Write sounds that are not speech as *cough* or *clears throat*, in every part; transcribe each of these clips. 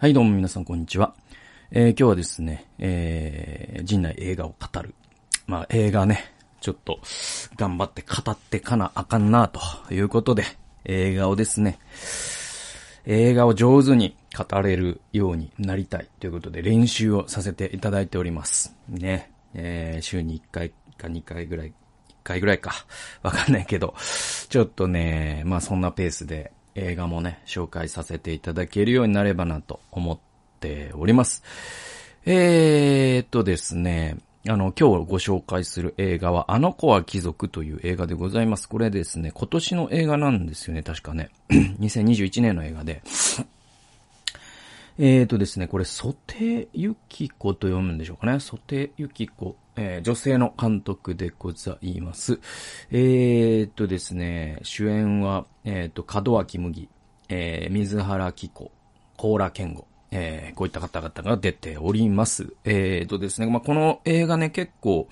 はい、どうも皆さん、こんにちは。えー今日はですね、えー、陣内映画を語る。まあ、映画ね、ちょっと、頑張って語ってかなあかんな、ということで、映画をですね、映画を上手に語れるようになりたいということで練習をさせていただいております。ね。えー、週に1回か2回ぐらい、1回ぐらいか。わかんないけど、ちょっとね、まあそんなペースで映画もね、紹介させていただけるようになればなと思っております。えーっとですね、あの、今日ご紹介する映画は、あの子は貴族という映画でございます。これですね、今年の映画なんですよね、確かね。*clears throat* 2021年の映画で。えーとですね、これ、ソテユキコと読むんでしょうかね。ソテユキコ、えー女性の監督でございます。えーとですね、主演は、えーと、門脇麦、えー、水原希子、高良健吾、えーこういった方々が出ております。えーとですね、まあ、この映画ね、結構、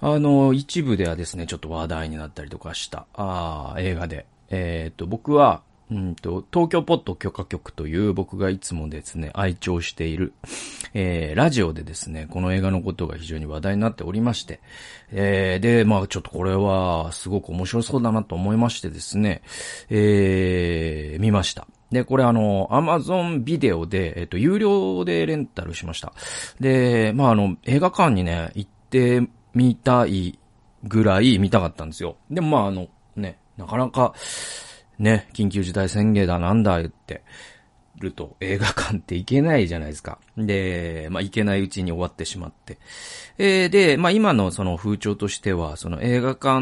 あの、一部ではですね、ちょっと話題になったりとかした、あー映画で。えっ、と、僕は、うんと、東京ポッド許可局という僕がいつもですね、愛聴している、えー、ラジオでですね、この映画のことが非常に話題になっておりまして、えー、で、まあちょっとこれはすごく面白そうだなと思いましてですね、えー、見ました。で、これあの、アマゾンビデオで、えっ、と、有料でレンタルしました。で、まああの、映画館にね、行ってみたいぐらい見たかったんですよ。でもまああの、ね、なかなか、ね、緊急事態宣言だなんだ言ってると映画館って行けないじゃないですか。で、まあ行けないうちに終わってしまって。えーで、まあ今のその風潮としては、その映画館、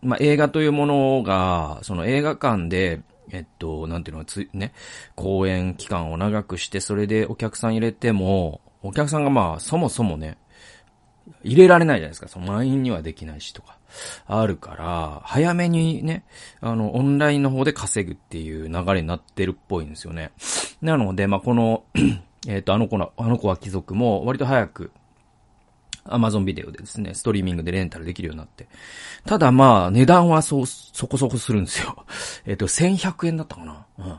まあ映画というものが、その映画館で、えっと、なんていうのつ、ね、公演期間を長くして、それでお客さん入れても、お客さんがまあそもそもね、入れられないじゃないですか。その満員にはできないしとか。あるから、早めにね、あの、オンラインの方で稼ぐっていう流れになってるっぽいんですよね。なので、まあ、この、*clears throat* えっ、と、あの子の、あの子は貴族も割と早く、アマゾンビデオでですね、ストリーミングでレンタルできるようになって。ただまあ、値段はそ、そこそこするんですよ。*laughs* えっと、1100円だったかな。うん。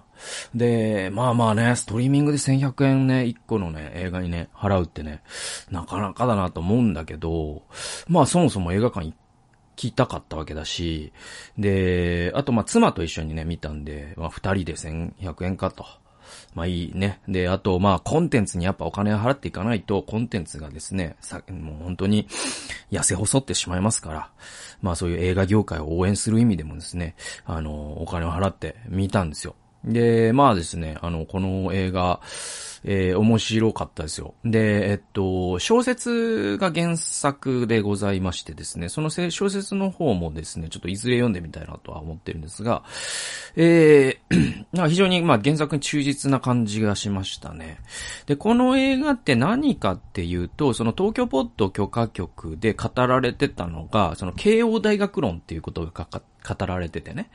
で、まあまあね、ストリーミングで1100円ね、1個のね、映画にね、払うってね、なかなかだなと思うんだけど、まあそもそも映画館行きたかったわけだし、で、あとまあ妻と一緒にね、見たんで、まあ二人で1100円かと。まあいいね。で、あと、まあ、コンテンツにやっぱお金を払っていかないと、コンテンツがですね、さ、もう本当に痩せ細ってしまいますから、まあそういう映画業界を応援する意味でもですね、あの、お金を払って見たんですよ。で、まあですね、あの、この映画、えー面白かったですよ。で、えっと、小説が原作でございましてですね、その小説の方もですね、ちょっといずれ読んでみたいなとは思ってるんですが、えー *clears throat* 非常にまあ原作に忠実な感じがしましたね。で、この映画って何かっていうと、その東京ポッド許可局で語られてたのが、その慶応大学論っていうことが語られててね。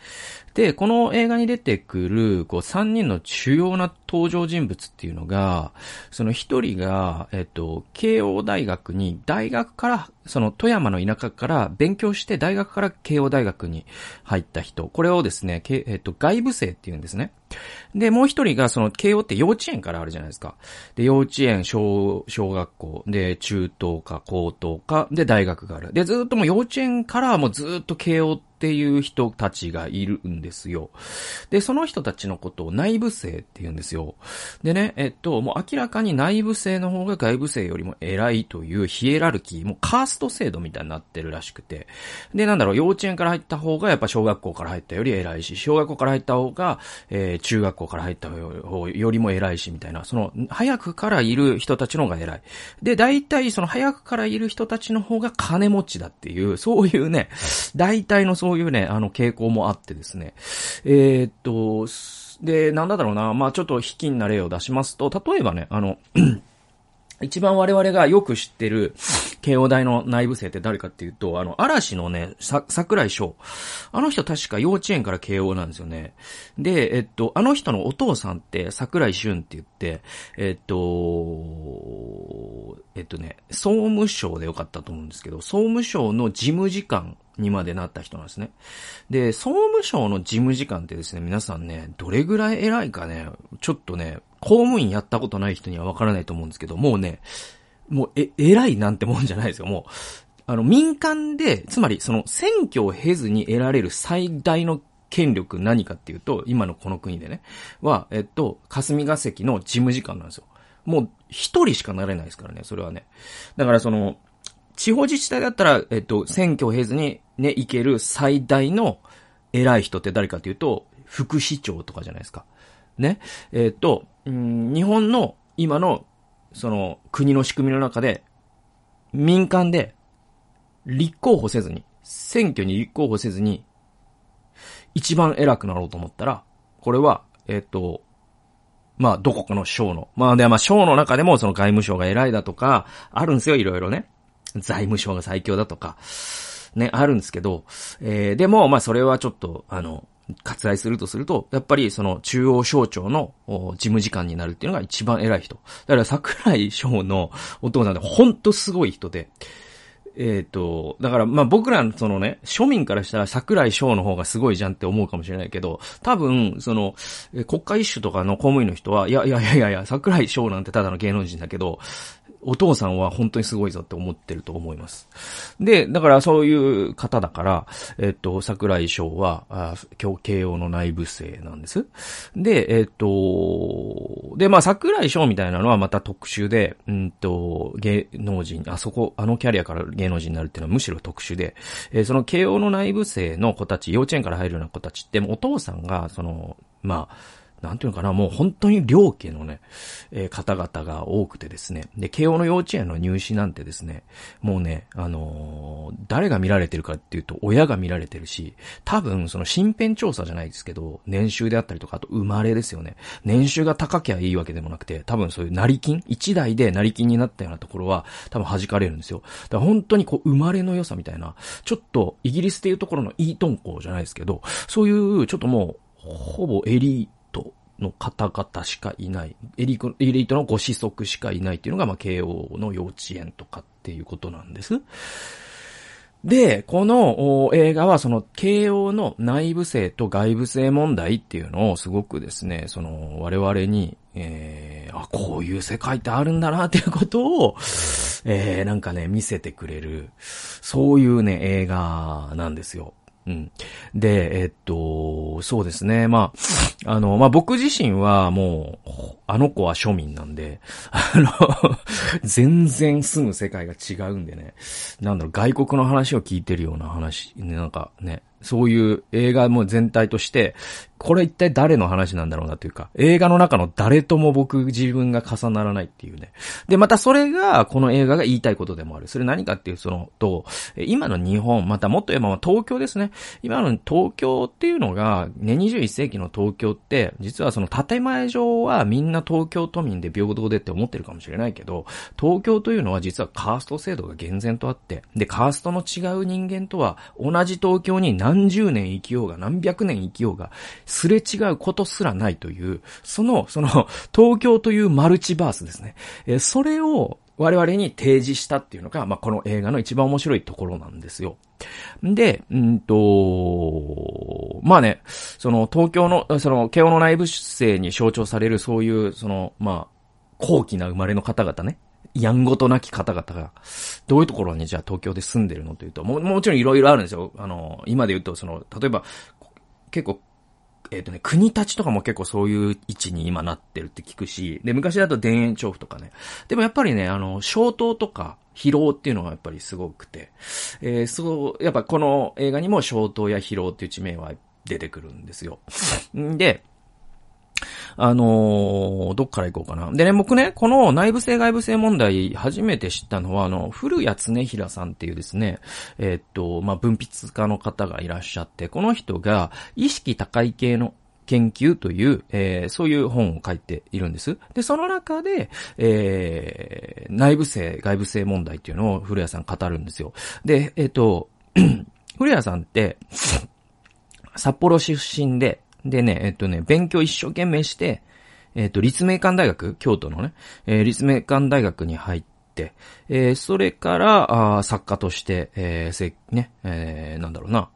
で、この映画に出てくる、こう、三人の主要な登場人物っていうのが、がその一人が、えっと、慶応大学に、大学から、その富山の田舎から勉強して、大学から慶応大学に入った人。これをですね、けえっと、外部生っていうんですね。で、もう一人が、その、慶応って幼稚園からあるじゃないですか。で、幼稚園、小、小学校、で、中等科、高等科、で、大学がある。で、ずっともう幼稚園からもうずっと慶応ってていう人たちがいるんですよ。で、その人たちのことを内部生って言うんですよ。でね、えっと、もう明らかに内部生の方が外部生よりも偉いというヒエラルキー、もうカースト制度みたいになってるらしくて。で、なんだろう、幼稚園から入った方がやっぱ小学校から入ったより偉いし、小学校から入った方が、えー中学校から入った方よりも偉いし、みたいな、その、早くからいる人たちの方が偉い。で、大体その早くからいる人たちの方が金持ちだっていう、そういうね、大体のそうういうね、あの傾向もあってですね。えーっと、で、なんだろうな、まあちょっと卑近な例を出しますと、例えばね、あの、*clears throat* 一番我々がよく知ってる、慶応大の内部生って誰かっていうと、あの、嵐のね、さ、桜井翔。あの人確か幼稚園から慶応なんですよね。で、えっと、あの人のお父さんって桜井俊って言って、えっと、えっとね、総務省でよかったと思うんですけど、総務省の事務次官にまでなった人なんですね。で、総務省の事務次官ってですね、皆さんね、どれぐらい偉いかね、ちょっとね、公務員やったことない人にはわからないと思うんですけど、もうね、もう、え、偉いなんてもんじゃないですよ。もう、あの、民間で、つまり、その、選挙を経ずに得られる最大の権力何かっていうと、今のこの国でね、は、えっと、霞が関の事務次官なんですよ。もう、一人しかなれないですからね、それはね。だからその、地方自治体だったら、えっと、選挙を経ずにね、行ける最大の偉い人って誰かっていうと、副市長とかじゃないですか。ね。えっと、うん、日本の今の、その、国の仕組みの中で、民間で、立候補せずに、選挙に立候補せずに、一番偉くなろうと思ったら、これは、えっ、と、まあ、どこかの省の。まあ、で、まあ、省の中でも、その外務省が偉いだとか、あるんですよ、いろいろね。財務省が最強だとか、ね、あるんですけど、えー、でも、まあ、それはちょっと、あの、割愛するとすると、やっぱりその中央省庁の事務次官になるっていうのが一番偉い人。だから桜井省のお父さんってほんとすごい人で、えっ、ー、と、だから、ま、僕らのそのね、庶民からしたら桜井翔の方がすごいじゃんって思うかもしれないけど、多分、その、国家一種とかの公務員の人は、いやいやいやいや、桜井翔なんてただの芸能人だけど、お父さんは本当にすごいぞって思ってると思います。で、だからそういう方だから、えっと、桜井翔は、あ今日慶応の内部生なんです。で、えっと、で、まあ桜井翔みたいなのはまた特殊で、うんと、芸能人、あそこ、あのキャリアから芸能人になるっていうのはむしろ特殊で、えー、その慶応の内部生の子たち、幼稚園から入るような子たちって、お父さんが、その、まあ、なんていうのかな、もう本当に両家のね、えー、方々が多くてですね。で、慶応の幼稚園の入試なんてですね、もうね、あのー、誰が見られてるかっていうと、親が見られてるし、多分、その身辺調査じゃないですけど、年収であったりとか、あと生まれですよね。年収が高きゃいいわけでもなくて、多分そういう成金一代で成金になったようなところは、多分弾かれるんですよ。だから本当にこう、生まれの良さみたいな、ちょっと、イギリスっていうところのイートン校じゃないですけど、そういう、ちょっともう、ほぼエリの方々しかいない、エリエリートのご子息しかいないっていうのが、まあ、慶応の幼稚園とかっていうことなんです。で、この映画はその慶応の内部生と外部生問題っていうのをすごくですね、その我々に、えー、あ、こういう世界ってあるんだなっていうことを、えー、なんかね、見せてくれる、そういうね、映画なんですよ。うん。で、えっと、そうですね。まあ、あの、まあ、僕自身はもう、あの子は庶民なんで、あの、*laughs* 全然住む世界が違うんでね。なんだろう、外国の話を聞いてるような話、なんかね、そういう映画も全体として、これ一体誰の話なんだろうなというか、映画の中の誰とも僕自分が重ならないっていうね。で、またそれが、この映画が言いたいことでもある。それ何かっていうその、と、今の日本、またもっと言えば東京ですね。今の東京っていうのが、ね、21世紀の東京って、実はその建前上はみんな東京都民で平等でって思ってるかもしれないけど、東京というのは実はカースト制度が厳然とあって、で、カーストの違う人間とは、同じ東京に何何十年生きようが、何百年生きようが、すれ違うことすらないという、その、その、東京というマルチバースですね。えそれを、我々に提示したっていうのが、まあ、この映画の一番面白いところなんですよ。で、うんと、まあね、その東京の、その、慶応の内部出生に象徴されるそういう、その、まあ、高貴な生まれの方々ね。やんごとなき方々が、どういうところにじゃあ東京で住んでるのというと、ももちろんいろいろあるんですよ。あの、今で言うと、その、例えば、結構、えっ、ー、とね、国立とかも結構そういう位置に今なってるって聞くし、で、昔だと田園調布とかね。でもやっぱりね、あの、小東とか、疲労っていうのがやっぱりすごくて、えー、そう、やっぱこの映画にも小東や疲労っていう地名は出てくるんですよ。で、あのー、どっから行こうかな。でね、僕ね、この内部性外部性問題、初めて知ったのは、あの、古谷恒平さんっていうですね、えー、っと、まあ、分泌家の方がいらっしゃって、この人が、意識高い系の研究という、えー、そういう本を書いているんです。で、その中で、えー、内部性、外部性問題っていうのを古谷さん語るんですよ。で、えっ、と、*clears throat* 古谷さんって、札幌出身で、でね、えっとね、勉強一生懸命して、えっと、立命館大学、京都のね、えー、立命館大学に入って、えー、それから、あ作家として、えー、せ、ね、えー、なんだろうな、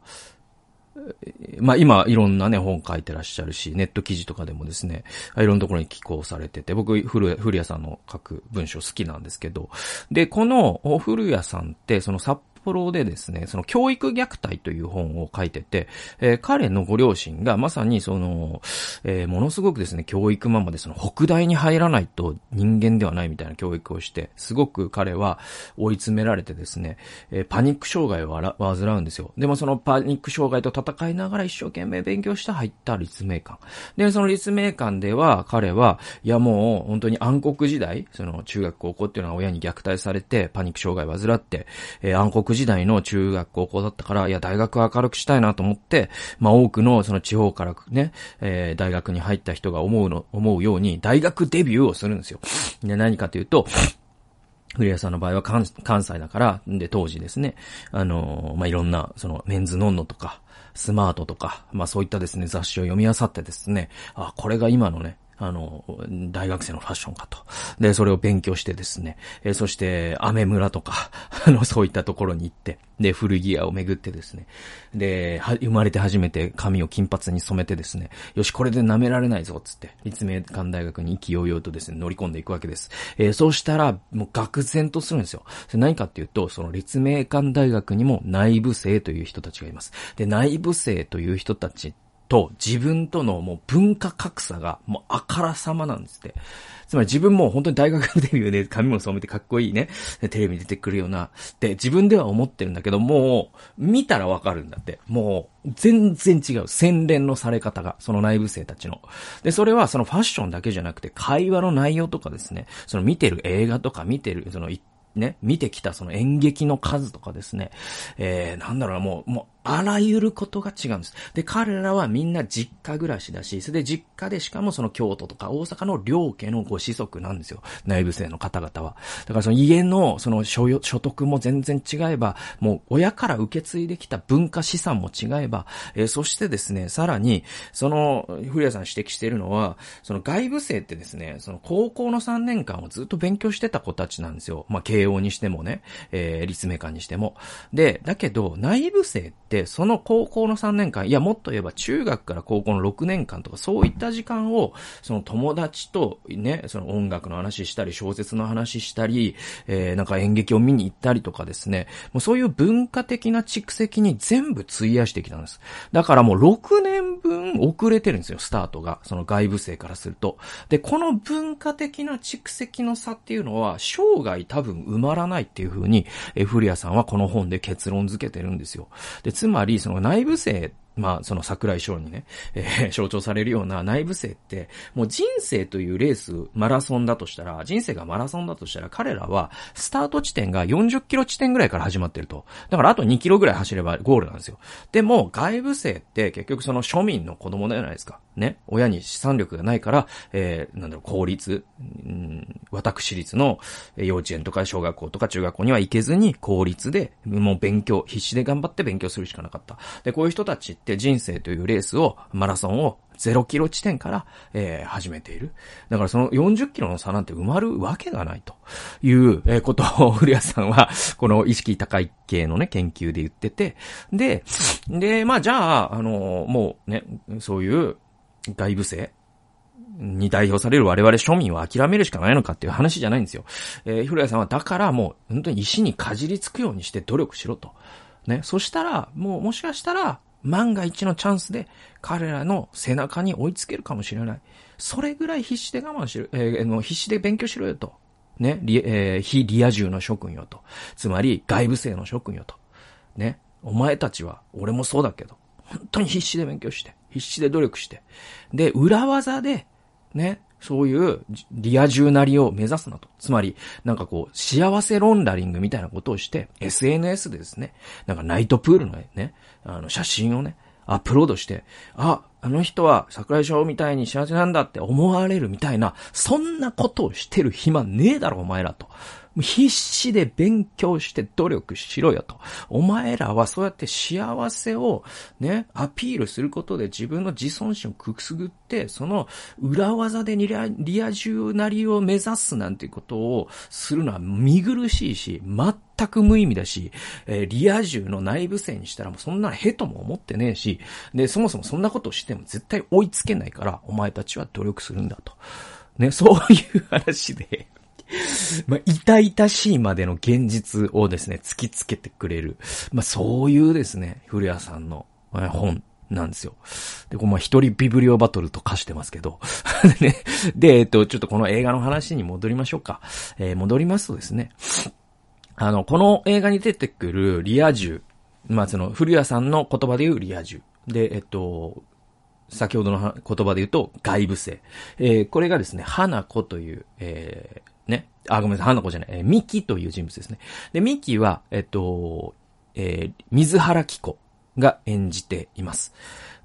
まあ今いろんなね本書いてらっしゃるし、ネット記事とかでもですね、いろんなところに寄稿されてて、僕、古谷さんの書く文章好きなんですけど、で、この古谷さんって、その札幌でですね、その教育虐待という本を書いてて、えー、彼のご両親がまさにその、えー、ものすごくですね、教育ママでその北大に入らないと人間ではないみたいな教育をして、すごく彼は追い詰められてですね、えー、パニック障害を患うんですよ。でもそのパニック障害と戦いながら一生懸命勉強して入った立命館。で、その立命館では彼は、いやもう本当に暗黒時代、その中学高校っていうのは親に虐待されて、パニック障害を患って、えー、暗黒時代の中学高校だったから、いや、大学明るくしたいなと思って、まあ、多くのその地方からね、えー、大学に入った人が思うの、思うように、大学デビューをするんですよ。で、何かというと、古谷さんの場合は関関西だから、で、当時ですね、あのー、まあ、いろんな、その、メンズノンノとか、スマートとか、まあ、そういったですね、雑誌を読み漁ってですね、あ、これが今のね、あの、大学生のファッションかと。で、それを勉強してですね、えー、そして、アメ村とか、*laughs* あの、そういったところに行って、で、古着屋を巡ってですね、で、生まれて初めて髪を金髪に染めてですね、よし、これで舐められないぞ、つって、立命館大学に意気揚々とですね、乗り込んでいくわけです。えー、そうしたら、もう愕然とするんですよ。何かっていうと、その立命館大学にも内部生という人たちがいます。で、内部生という人たちと自分とのもう文化格差がもうあからさまなんですって。つまり自分も本当に大学デビューで髪も染めてかっこいいね、テレビに出てくるような、で、自分では思ってるんだけど、もう、見たらわかるんだって。もう、全然違う。洗練のされ方が、その内部生たちの。で、それはそのファッションだけじゃなくて、会話の内容とかですね、その見てる映画とか見てる、そのね、見てきたその演劇の数とかですね、えー、なんだろうな、もう、もう、あらゆることが違うんです。で、彼らはみんな実家暮らしだし、それで実家でしかもその京都とか大阪の両家のご子息なんですよ。内部生の方々は。だからその家のその所所得も全然違えば、もう親から受け継いできた文化資産も違えば、えー、そしてですね、さらに、その、古谷さん指摘しているのは、その外部生ってですね、その高校の3年間をずっと勉強してた子たちなんですよ。まあ、慶応にしてもね、えー、立命館にしても。で、だけど、内部生って、その高校の3年間、いや、もっと言えば中学から高校の6年間とか、そういった時間を、その友達とね、その音楽の話したり、小説の話したり、えー、なんか演劇を見に行ったりとかですね、もうそういう文化的な蓄積に全部費やしてきたんです。だからもう6年分遅れてるんですよ、スタートが。その外部生からすると。で、この文化的な蓄積の差っていうのは、生涯多分埋まらないっていう風に、え古谷さんはこの本で結論付けてるんですよ。で、つまり、その内部生まあ、その桜井翔にね、*laughs* えー、象徴されるような内部生って、もう人生というレース、マラソンだとしたら、人生がマラソンだとしたら、彼らは、スタート地点が40キロ地点ぐらいから始まってると。だからあと2キロぐらい走ればゴールなんですよ。でも、外部生って結局その庶民の子供じゃないですか。ね。親に資産力がないから、えー、なんだろう、公立、うん、私立の幼稚園とか小学校とか中学校には行けずに、公立で、もう勉強、必死で頑張って勉強するしかなかった。で、こういう人たちって人生というレースを、マラソンを0キロ地点から、えー、始めている。だからその40キロの差なんて埋まるわけがないという、えー、ことを、古谷さんは、この意識高い系のね、研究で言ってて、で、で、まあじゃあ、あのもうね、そういう外部性に代表される我々庶民は諦めるしかないのかっていう話じゃないんですよ。えー、古谷さんはだからもう本当に石にかじりつくようにして努力しろと。ね。そしたら、もうもしかしたら、万が一のチャンスで彼らの背中に追いつけるかもしれない。それぐらい必死で我慢しろ、えー、必死で勉強しろよと。ね、リえー、非リア充の諸君よと。つまり外部性の諸君よと。ね。お前たちは、俺もそうだけど、本当に必死で勉強して、必死で努力して、で、裏技で、ね、そういうリア充なりを目指すなと。つまり、なんかこう、幸せロンダリングみたいなことをして、SNS でですね、なんかナイトプールのね、あの写真をね、アップロードして、あ、あの人は桜井翔みたいに幸せなんだって思われるみたいな、そんなことをしてる暇ねえだろ、お前らと。必死で勉強して努力しろよと。お前らはそうやって幸せをね、アピールすることで自分の自尊心をくすぐって、その裏技でリアリア充なりを目指すなんてことをするのは見苦しいし、全く無意味だし、えー、リア充の内部生にしたらもうそんなへとも思ってねえし、で、そもそもそんなことをしても絶対追いつけないから、お前たちは努力するんだと。ね、そういう話で *laughs* まあ、痛々しいまでの現実をですね、突きつけてくれる。まあ、そういうですね、古谷さんの本なんですよ。で、こま一人ビブリオバトルと化してますけど。*laughs* で、えっと、ちょっとこの映画の話に戻りましょうか。えー、戻りますとですね。あの、この映画に出てくるリア充。まあ、その、古谷さんの言葉で言うリア充。で、えっと、先ほどの言葉で言うと、外部性。えー、これがですね、花子という、えー、ね。あ、ごめんなさい、花子じゃない、えー、ミキという人物ですね。で、ミキは、えっと、えー、水原希子が演じています。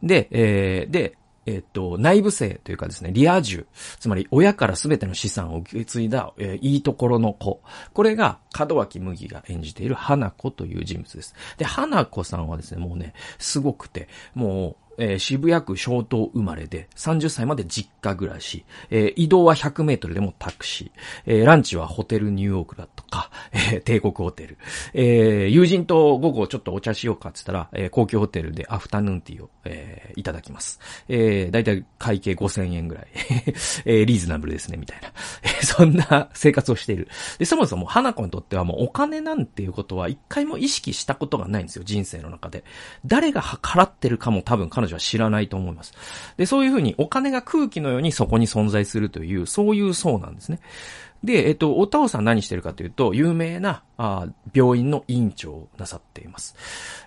で、えー、で、えっと、内部性というかですね、リア充、つまり親からすべての資産を受け継いだ、えー、いいところの子。これが、門脇麦が演じている花子という人物です。で、花子さんはですね、もうね、すごくて、もう、えー、渋谷区小東生まれで、30歳まで実家暮らし、えー、移動は100メートルでもタクシー、えー、ランチはホテルニューヨークだとか、え帝国ホテル、え友人と午後ちょっとお茶しようかって言ったら、え高級ホテルでアフタヌーンティーを、えいただきます。えだいたい会計5000円ぐらい、*laughs* えリーズナブルですね、みたいな。*laughs* えそんな生活をしている。で、そもそも花子にとってはもうお金なんていうことは一回も意識したことがないんですよ、人生の中で。誰が払ってるかも多分彼女は知らないと思います。で、そういうふうにお金が空気のようにそこに存在するという、そういう層なんですね。で、えっと、お父さん何してるかというと、有名な、あ病院の院長をなさっています。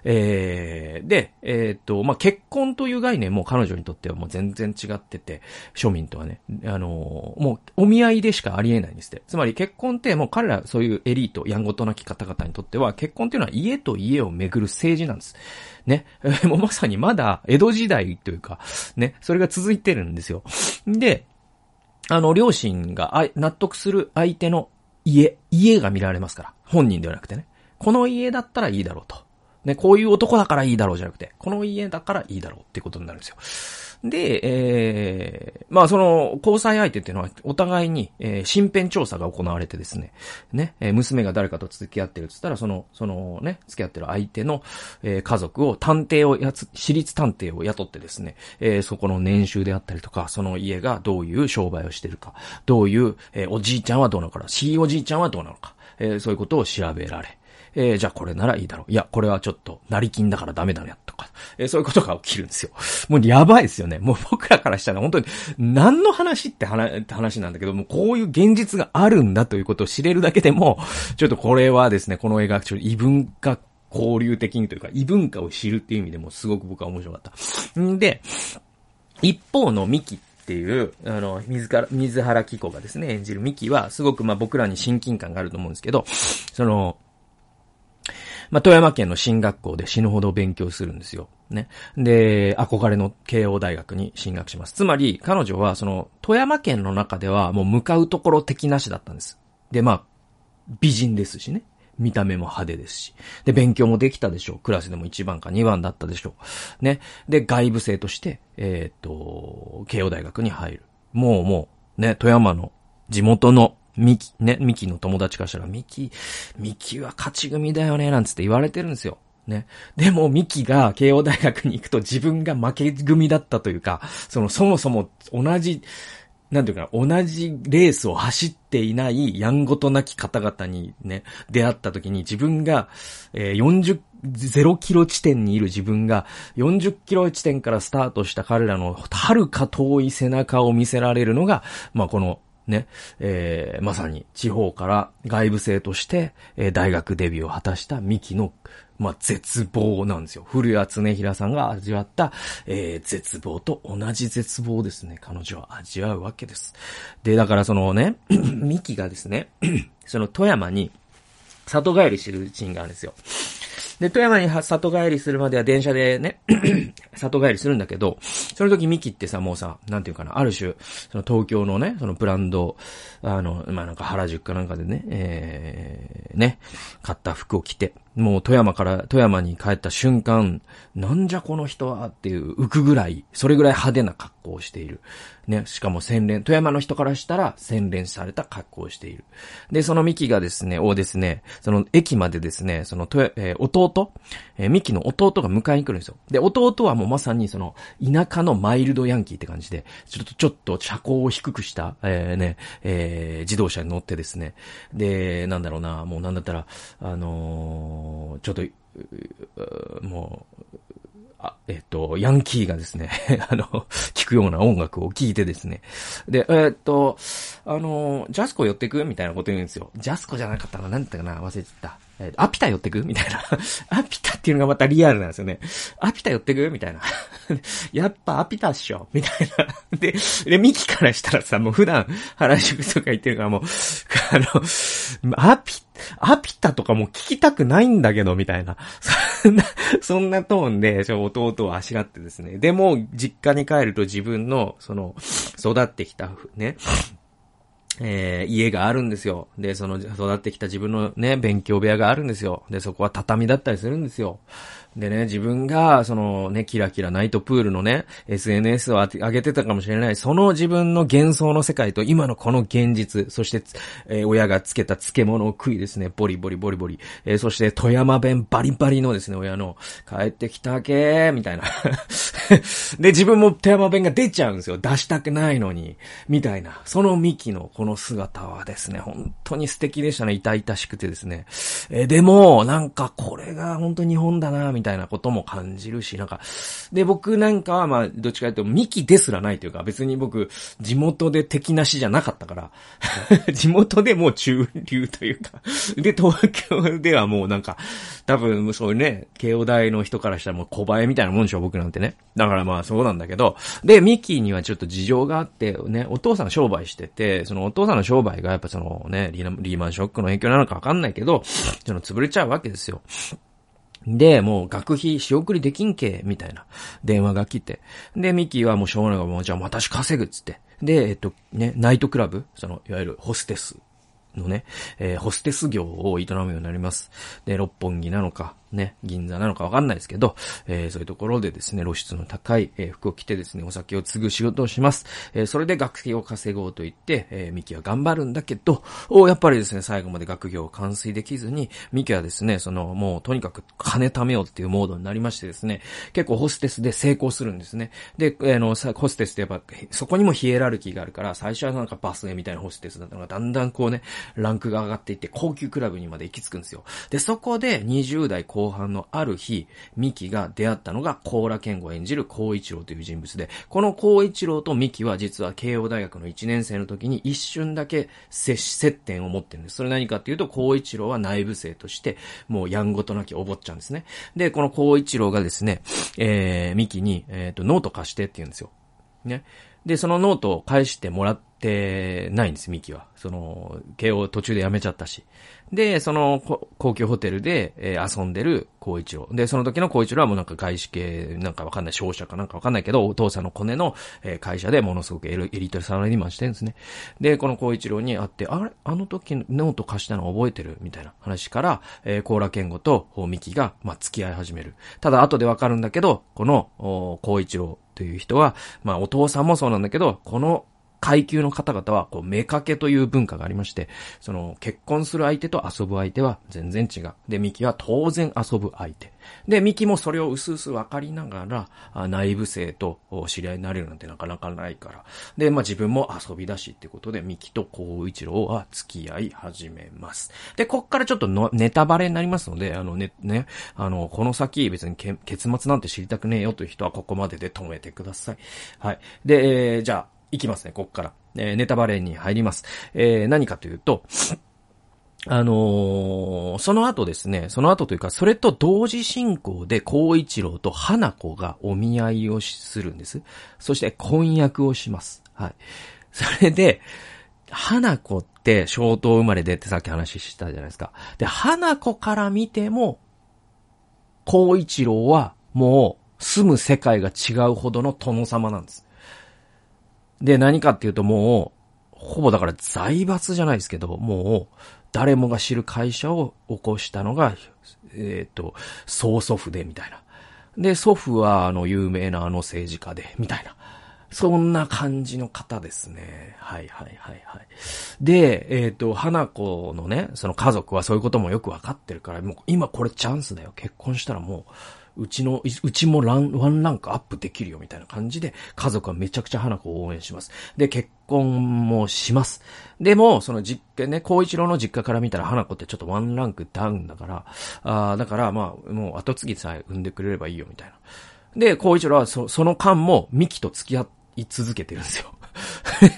えー、で、えっと、まあ、結婚という概念も彼女にとってはもう全然違ってて、庶民とはね、あのもうお見合いでしかありえないんですって。つまり結婚ってもう彼らそういうエリート、やんごとなき方々にとっては、結婚っていうのは家と家を巡る政治なんです。ね。*laughs* もうまさにまだ江戸時代というか、ね、それが続いてるんですよ。で、あの、両親が納得する相手の家、家が見られますから。本人ではなくてね。この家だったらいいだろうと。ね、こういう男だからいいだろうじゃなくて、この家だからいいだろうっていうことになるんですよ。で、えー、まあその交際相手っていうのはお互いに、えー、身辺調査が行われてですね、ね、え、娘が誰かと付き合ってるって言ったら、その、そのね、付き合ってる相手の、えー、家族を探偵をやつ、私立探偵を雇ってですね、えー、そこの年収であったりとか、その家がどういう商売をしてるか、どういう、えー、おじいちゃんはどうなのか、しいおじいちゃんはどうなのか、えー、そういうことを調べられ、えー、じゃあこれならいいだろう。いや、これはちょっと、成金だからダメだね、とか、えー、そういうことが起きるんですよ。もうやばいですよね。もう僕らからしたら本当に、何の話って話なんだけども、こういう現実があるんだということを知れるだけでも、ちょっとこれはですね、この映画、ちょっと異文化交流的にというか、異文化を知るっていう意味でもすごく僕は面白かった。んで、一方のミキっていう、あの、水から、水原希子がですね、演じるミキは、すごくまあ僕らに親近感があると思うんですけど、その、まあ、富山県の進学校で死ぬほど勉強するんですよ。ね。で、憧れの慶応大学に進学します。つまり、彼女は、その、富山県の中ではもう向かうところ敵なしだったんです。で、まあ、美人ですしね。見た目も派手ですし。で、勉強もできたでしょう。クラスでも1番か2番だったでしょう。ね。で、外部生として、えー、っと、慶応大学に入る。もうもう、ね、富山の地元のミキ、ね、ミキの友達からしたら、ミキ、ミキは勝ち組だよね、なんつって言われてるんですよ。ね。でも、ミキが慶応大学に行くと自分が負け組だったというか、その、そもそも同じ、なんていうか、同じレースを走っていないやんごとなき方々にね、出会った時に自分が、えー、40、0キロ地点にいる自分が40キロ地点からスタートした彼らの遥か遠い背中を見せられるのが、まあ、このね、えー、まさに地方から外部生として、えー、大学デビューを果たしたミキの、まあ、絶望なんですよ。古谷恒平さんが味わった、えー、絶望と同じ絶望ですね。彼女は味わうわけです。で、だからそのね、*clears throat* ミキがですね、*clears throat* その富山に里帰りしてるシーンがあるんですよ。で、富山に里帰りするまでは電車でね、*clears throat* 里帰りするんだけど、その時ミキってさ、もうさ、なんていうかな、ある種、その東京のね、そのブランド、あの、まあ、なんか原宿かなんかでね、えー、ね、買った服を着て、もう富山から、富山に帰った瞬間、なんじゃこの人はっていう浮くぐらい、それぐらい派手な格好をしている。ね、しかも洗練、富山の人からしたら洗練された格好をしている。で、そのミキがですね、をですね、その駅までですね、その、えー、弟、えー、ミキの弟が迎えに来るんですよ。で、弟はもうまさにその、田舎のマイルドヤンキーって感じで、ちょっと、ちょっと車高を低くした、えー、ね、えー、自動車に乗ってですね、で、なんだろうな、もうなんだったら、あのー、ちょっと、もう、あ、えっ、と、ヤンキーがですね *laughs* あの、聞くような音楽を聞いてですね。で、えっ、と、あの、ジャスコ寄ってくみたいなこと言うんですよ。ジャスコじゃなかったかな何だったかな忘れてた。えー、アピタ寄ってく？みたいな。*laughs* アピタっていうのがまたリアルなんですよね。アピタ寄ってく？みたいな。*laughs* やっぱアピタっしょみたいな。*laughs* で、で、ミキからしたらさ、もう普段原宿とか行ってるからもう、あの、アピ、アピタとかも聞きたくないんだけど、みたいな。そんな、そんなトーンで、弟をあしらってですね。でも、実家に帰ると自分の、その、育ってきた、ね、えー、家があるんですよ。で、その育ってきた自分のね、勉強部屋があるんですよ。で、そこは畳だったりするんですよ。でね、自分が、そのね、キラキラナイトプールのね、SNS を上げてたかもしれない。その自分の幻想の世界と今のこの現実、そして、えー、親がつけた漬物を食いですね、ボリボリボリボリ。えー、そして富山弁バリバリのですね、親の、帰ってきたけー、みたいな。*laughs* で、自分も富山弁が出ちゃうんですよ。出したくないのに。みたいな。そのミキのこの姿はですね、本当に素敵でしたね。痛々しくてですね。えー、でも、なんかこれが本当日本だな、みたいな。たいなことも感じるし、なんか、で、僕なんかは、まあ、どっちかというと、ミキですらないというか、別に僕、地元で敵なしじゃなかったから、*laughs* 地元でもう中流というか、で、東京ではもうなんか、多分、そういうね、慶応大の人からしたらもう小林みたいなもんでしょ、僕なんてね。だからまあ、そうなんだけど、で、ミキにはちょっと事情があって、ね、お父さん商売してて、そのお父さんの商売がやっぱそのね、リーマンショックの影響なのかわかんないけど、その潰れちゃうわけですよ。で、もう学費仕送りできんけ、みたいな電話が来て。で、ミキはもうしょうがないから、もうじゃあ私稼ぐっつって。で、えっと、ね、ナイトクラブ、その、いわゆるホステスのね、えー、ホステス業を営むようになります。で、六本木なのか、ね、銀座なのかわかんないですけど、えー、そういうところでですね、露出の高い、えー、服を着てですね、お酒を継ぐ仕事をします。えー、それで学費を稼ごうと言って、えー、ミキは頑張るんだけど、おやっぱりですね、最後まで学業を完遂できずに、ミキはですね、その、もうとにかく金貯めようっていうモードになりましてですね、結構ホステスで成功するんですね。で、あの、ホステスってやっぱ、そこにもヒエラルキーがあるから、最初はなんかバスへみたいなホステスだったのが、だんだんこうね、ランクが上がっていって、高級クラブにまで行き着くんですよ。で、そこで20代後後半のある日、ミキが出会ったのが、コーラ健吾演じる孝一郎という人物で、この孝一郎とミキは実は慶応大学の1年生の時に一瞬だけ接接点を持ってるんです。それ何かっていうと、孝一郎は内部生として、もうやんごとなきお坊ちゃんですね。で、この幸一郎がですね、えー、美紀に、えっ、ー、と、ノート貸してって言うんですよ。ね。で、そのノートを返してもらってないんです、美紀は。その、慶応途中で辞めちゃったし。で、その、高級ホテルで、えー、遊んでる幸一郎。で、その時の幸一郎はもうなんか外資系、なんかわかんない、商社かなんかわかんないけど、お父さんのコネの、えー、会社でものすごくエリートサラリーマンしてるんですね。で、この幸一郎に会って、あれ？あの時ノート貸したの覚えてる？みたいな話から、えー、高良健吾と美紀が、まあ、付き合い始める。ただ、後でわかるんだけど、この、孝一郎という人は、まあ、お父さんもそうなんだけど、この階級の方々は、こう、目かけという文化がありまして、その、結婚する相手と遊ぶ相手は全然違う。で、ミキは当然遊ぶ相手。で、ミキもそれを薄々分かりながら、内部生と知り合いになれるなんてなかなかないから。で、まあ自分も遊びだしってことで、ミキと孝一郎は付き合い始めます。で、こっからちょっとのネタバレになりますので、あのね、ね、あの、この先別に結末なんて知りたくねえよという人はここまでで止めてください。はい。で、えー、じゃあ、いきますね、こっから。えー、ネタバレに入ります。えー、何かというと、*sniffs* あのー、その後ですね、その後というか、それと同時進行で、孝一郎と花子がお見合いをするんです。そして婚約をします。はい。それで、花子って小東生まれでってさっき話したじゃないですか。で、花子から見ても、孝一郎はもう住む世界が違うほどの殿様なんです。で、何かっていうともう、ほぼだから財閥じゃないですけど、もう、誰もが知る会社を起こしたのが、えっ、ー、と、曽祖父で、みたいな。で、祖父は、あの、有名なあの政治家で、みたいな。そんな感じの方ですね。はいはいはいはい。で、えっ、ー、と、花子のね、その家族はそういうこともよくわかってるから、もう今これチャンスだよ。結婚したらもう、うちの、うちもラン、ワンランクアップできるよみたいな感じで、家族はめちゃくちゃ花子を応援します。で、結婚もします。でも、その実家ね、孝一郎の実家から見たら花子ってちょっとワンランクダウンだから、あだからまあ、もう後継ぎさえ産んでくれればいいよみたいな。で、孝一郎はそその間もミキと付き合い続けてるんですよ。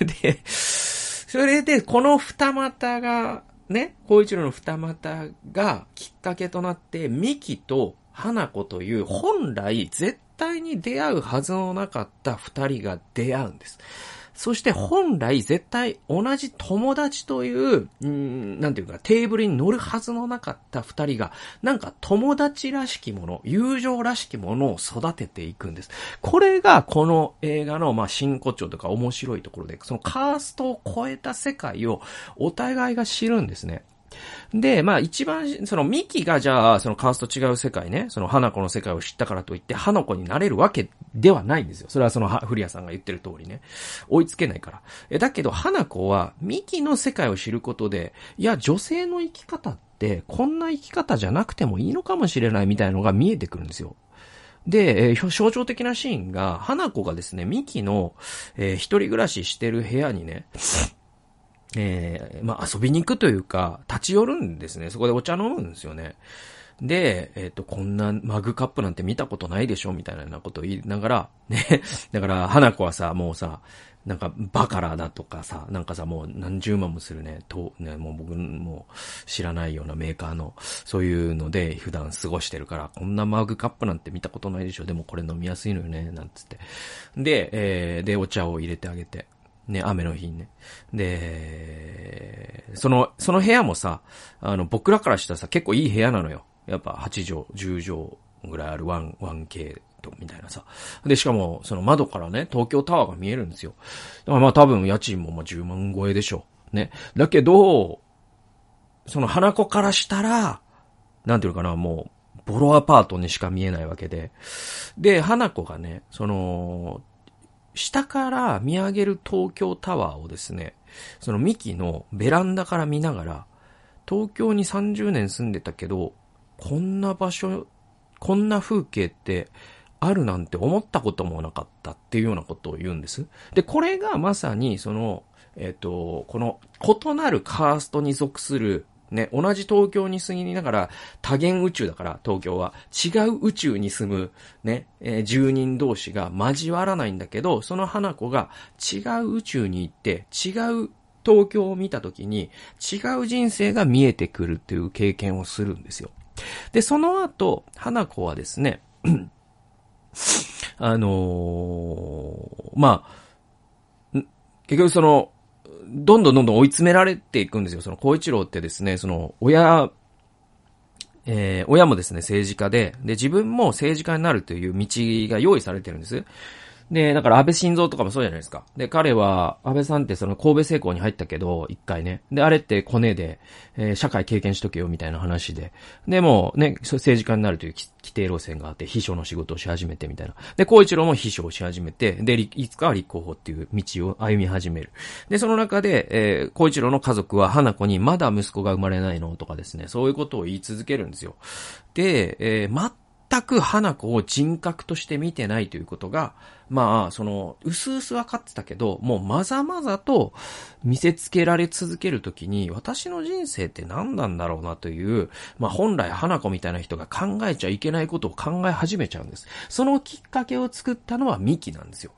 *laughs* で、それで、この二股が、ね、孝一郎の二股がきっかけとなって、ミキと花子という本来絶対に出会うはずのなかった二人が出会うんです。そして本来絶対同じ友達という、うん、なんていうか、テーブルに乗るはずのなかった二人が、なんか友達らしきもの、友情らしきものを育てていくんです。これがこの映画の、まあ、真骨頂とか面白いところで、そのカーストを超えた世界をお互いが知るんですね。で、まあ一番、そのミキがじゃあ、そのカースト違う世界ね、その花子の世界を知ったからといって、花子になれるわけではないんですよ。それはその古谷さんが言ってる通りね。追いつけないから。え、だけど花子はミキの世界を知ることで、いや、女性の生き方って、こんな生き方じゃなくてもいいのかもしれないみたいのが見えてくるんですよ。で、えー、象徴的なシーンが、花子がですね、ミキの、えー、一人暮らししてる部屋にね、えー、まあ、遊びに行くというか、立ち寄るんですね。そこでお茶飲むんですよね。で、えっ、ー、と、こんなマグカップなんて見たことないでしょみたいなことを言いながら、*laughs* ね。だから、花子はさ、もうさ、なんか、バカラだとかさ、なんかさ、もう何十万もするね、と、ね、もう僕も知らないようなメーカーの、そういうので普段過ごしてるから、こんなマグカップなんて見たことないでしょでもこれ飲みやすいのよね、なんつって。で、えー、で、お茶を入れてあげて。ね、雨の日にね。で、その、その部屋もさ、あの、僕らからしたらさ、結構いい部屋なのよ。やっぱ8畳、10畳ぐらいある 1, 1K と、みたいなさ。で、しかも、その窓からね、東京タワーが見えるんですよ。だからまあ多分家賃もまあ10万超えでしょう。ね。だけど、その花子からしたら、なんていうかな、もう、ボロアパートにしか見えないわけで。で、花子がね、その、下から見上げる東京タワーをですね、そのミキのベランダから見ながら、東京に30年住んでたけど、こんな場所、こんな風景ってあるなんて思ったこともなかったっていうようなことを言うんです。で、これがまさにその、えっ、ー、と、この異なるカーストに属するね、同じ東京に住みながら、多元宇宙だから、東京は。違う宇宙に住む、ね、えー、住人同士が交わらないんだけど、その花子が違う宇宙に行って、違う東京を見た時に、違う人生が見えてくるっていう経験をするんですよ。で、その後、花子はですね、*clears throat* あのー、まあ、結局その、どんどんどんどん追い詰められていくんですよ。その、孝一郎ってですね、その、親、えー、親もですね、政治家で、で、自分も政治家になるという道が用意されてるんです。で、だから安倍晋三とかもそうじゃないですか。で、彼は、安倍さんってその神戸成功に入ったけど、一回ね。で、あれってコネで、えー、社会経験しとけよみたいな話で。で、もね、政治家になるという規定路線があって、秘書の仕事をし始めてみたいな。で、孝一郎も秘書をし始めて、で、いつかは立候補っていう道を歩み始める。で、その中で、えー、孝一郎の家族は花子にまだ息子が生まれないのとかですね、そういうことを言い続けるんですよ。で、えー、全く花子を人格として見てないということが、まあ、その、うすうす分かってたけど、もうまざまざと見せつけられ続けるときに、私の人生って何なんだろうなという、まあ本来花子みたいな人が考えちゃいけないことを考え始めちゃうんです。そのきっかけを作ったのはミキなんですよ。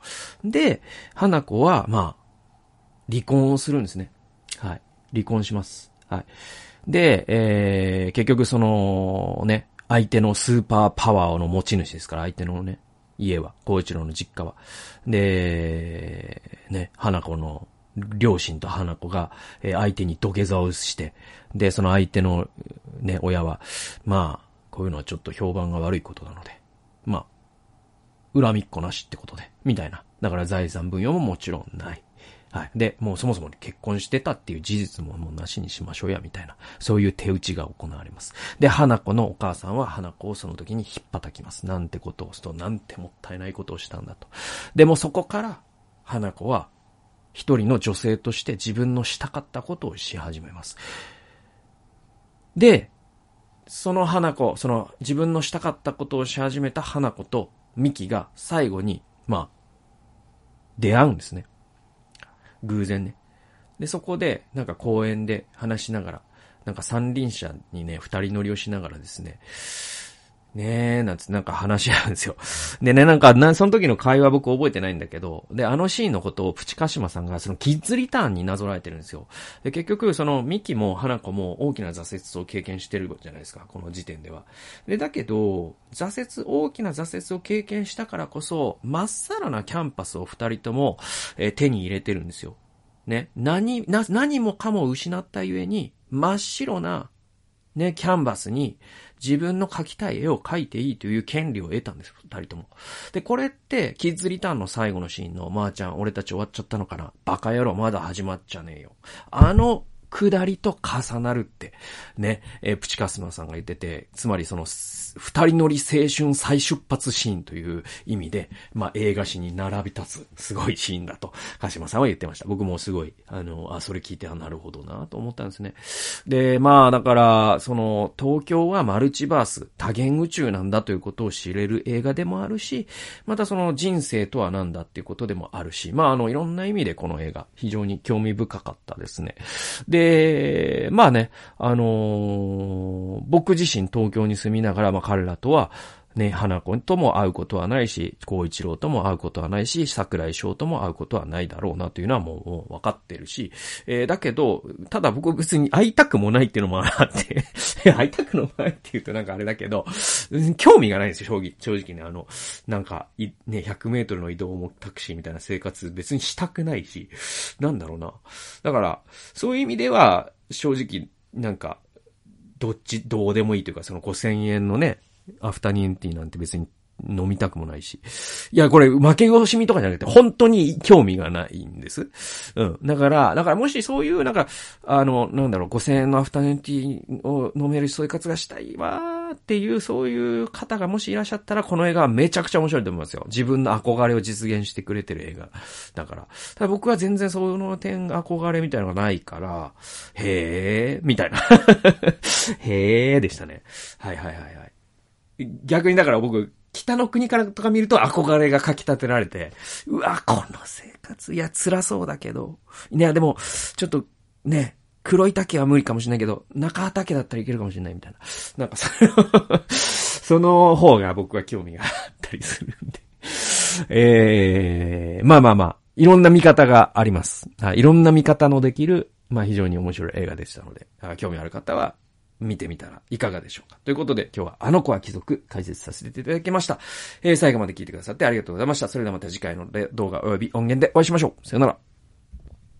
で、花子は、まあ、離婚をするんですね。はい。離婚します。はい。で、えー、結局その、ね、相手のスーパーパワーの持ち主ですから、相手のね、家は、孝一郎の実家は。で、ね、花子の両親と花子が、え相手に土下座をして、で、その相手のね、親は、まあ、こういうのはちょっと評判が悪いことなので、まあ、恨みっこなしってことで、みたいな。だから財産分与ももちろんない。はい。で、もうそもそも結婚してたっていう事実ももうなしにしましょうや、みたいな。そういう手打ちが行われます。で、花子のお母さんは花子をその時に引っ叩きます。なんてことをすると、なんてもったいないことをしたんだと。でもそこから、花子は一人の女性として自分のしたかったことをし始めます。で、その花子、その自分のしたかったことをし始めた花子とミキが最後に、まあ、出会うんですね。偶然ね。で、そこで、なんか公園で話しながら、なんか三輪車にね、二人乗りをしながらですね、ねえ、なんつなんか話し合うんですよ。*laughs* でね、なんか、な、その時の会話僕覚えてないんだけど、で、あのシーンのことをプチカシマさんがそのキッズリターンになぞらえてるんですよ。で、結局、そのミキも花子も大きな挫折を経験してるじゃないですか、この時点では。で、だけど、挫折、大きな挫折を経験したからこそ、まっさらなキャンパスを二人とも、え、手に入れてるんですよ。ね、何、な、何もかも失ったゆえに、真っ白な、ね、キャンバスに自分の描きたい絵を描いていいという権利を得たんです、二人とも。で、これって、キッズリターンの最後のシーンの、まー、あ、ちゃん、俺たち終わっちゃったのかなバカ野郎、まだ始まっちゃねえよ。あの下りと重なるって、ね、えー、プチカスマさんが言ってて、つまりその、二人乗り青春再出発シーンという意味で、まあ、映画史に並び立つ、すごいシーンだと、鹿島さんは言ってました。僕もすごい、あの、あ、それ聞いて、あ、なるほどな、と思ったんですね。で、まあ、だから、その、東京はマルチバース、多元宇宙なんだということを知れる映画でもあるし、またその人生とは何だっていうことでもあるし、まあ、あの、いろんな意味でこの映画、非常に興味深かったですね。で、で、まあね、あのー、僕自身東京に住みながら、まあ彼らとは、ね、花子とも会うことはないし、孝一郎とも会うことはないし、桜井翔とも会うことはないだろうなというのはもう分かってるし、えー、だけど、ただ僕別に会いたくもないっていうのもあって *laughs* 会いたくもないって言うとなんかあれだけど、興味がないんですよ、正直、正直ね、あの、なんか、ね、100メートルの移動もタクシーみたいな生活別にしたくないし、なんだろうな。だから、そういう意味では、正直、なんか、どっち、どうでもいいというか、その5000円のね、アフタニエンティーなんて別に飲みたくもないし。いや、これ、負け惜しみとかじゃなくて、本当に興味がないんです。うん。だから、だからもしそういう、なんか、あの、なんだろう、5000円のアフタヌーンティーを飲める生活がしたいわーっていう、そういう方がもしいらっしゃったら、この映画はめちゃくちゃ面白いと思いますよ。自分の憧れを実現してくれてる映画。だから。ただ僕は全然その点、憧れみたいなのがないから、へー、みたいな。*laughs* へーでしたね。はいはいはいはい。逆にだから僕、北の国からとか見ると憧れがかき立てられて、うわ、この生活、いや、辛そうだけど。いや、でも、ちょっと、ね、黒い竹は無理かもしれないけど、中畑だったらいけるかもしれないみたいな。なんかその *laughs* その方が僕は興味があったりするんでえー、まあまあまあ、いろんな見方があります。いろんな見方のできる、まあ非常に面白い映画でしたので、興味ある方は見てみたらいかがでしょうか。ということで、今日はあの子は貴族解説させていただきました。えー、最後まで聞いてくださってありがとうございました。それではまた次回の動画及び音源でお会いしましょう。さよなら。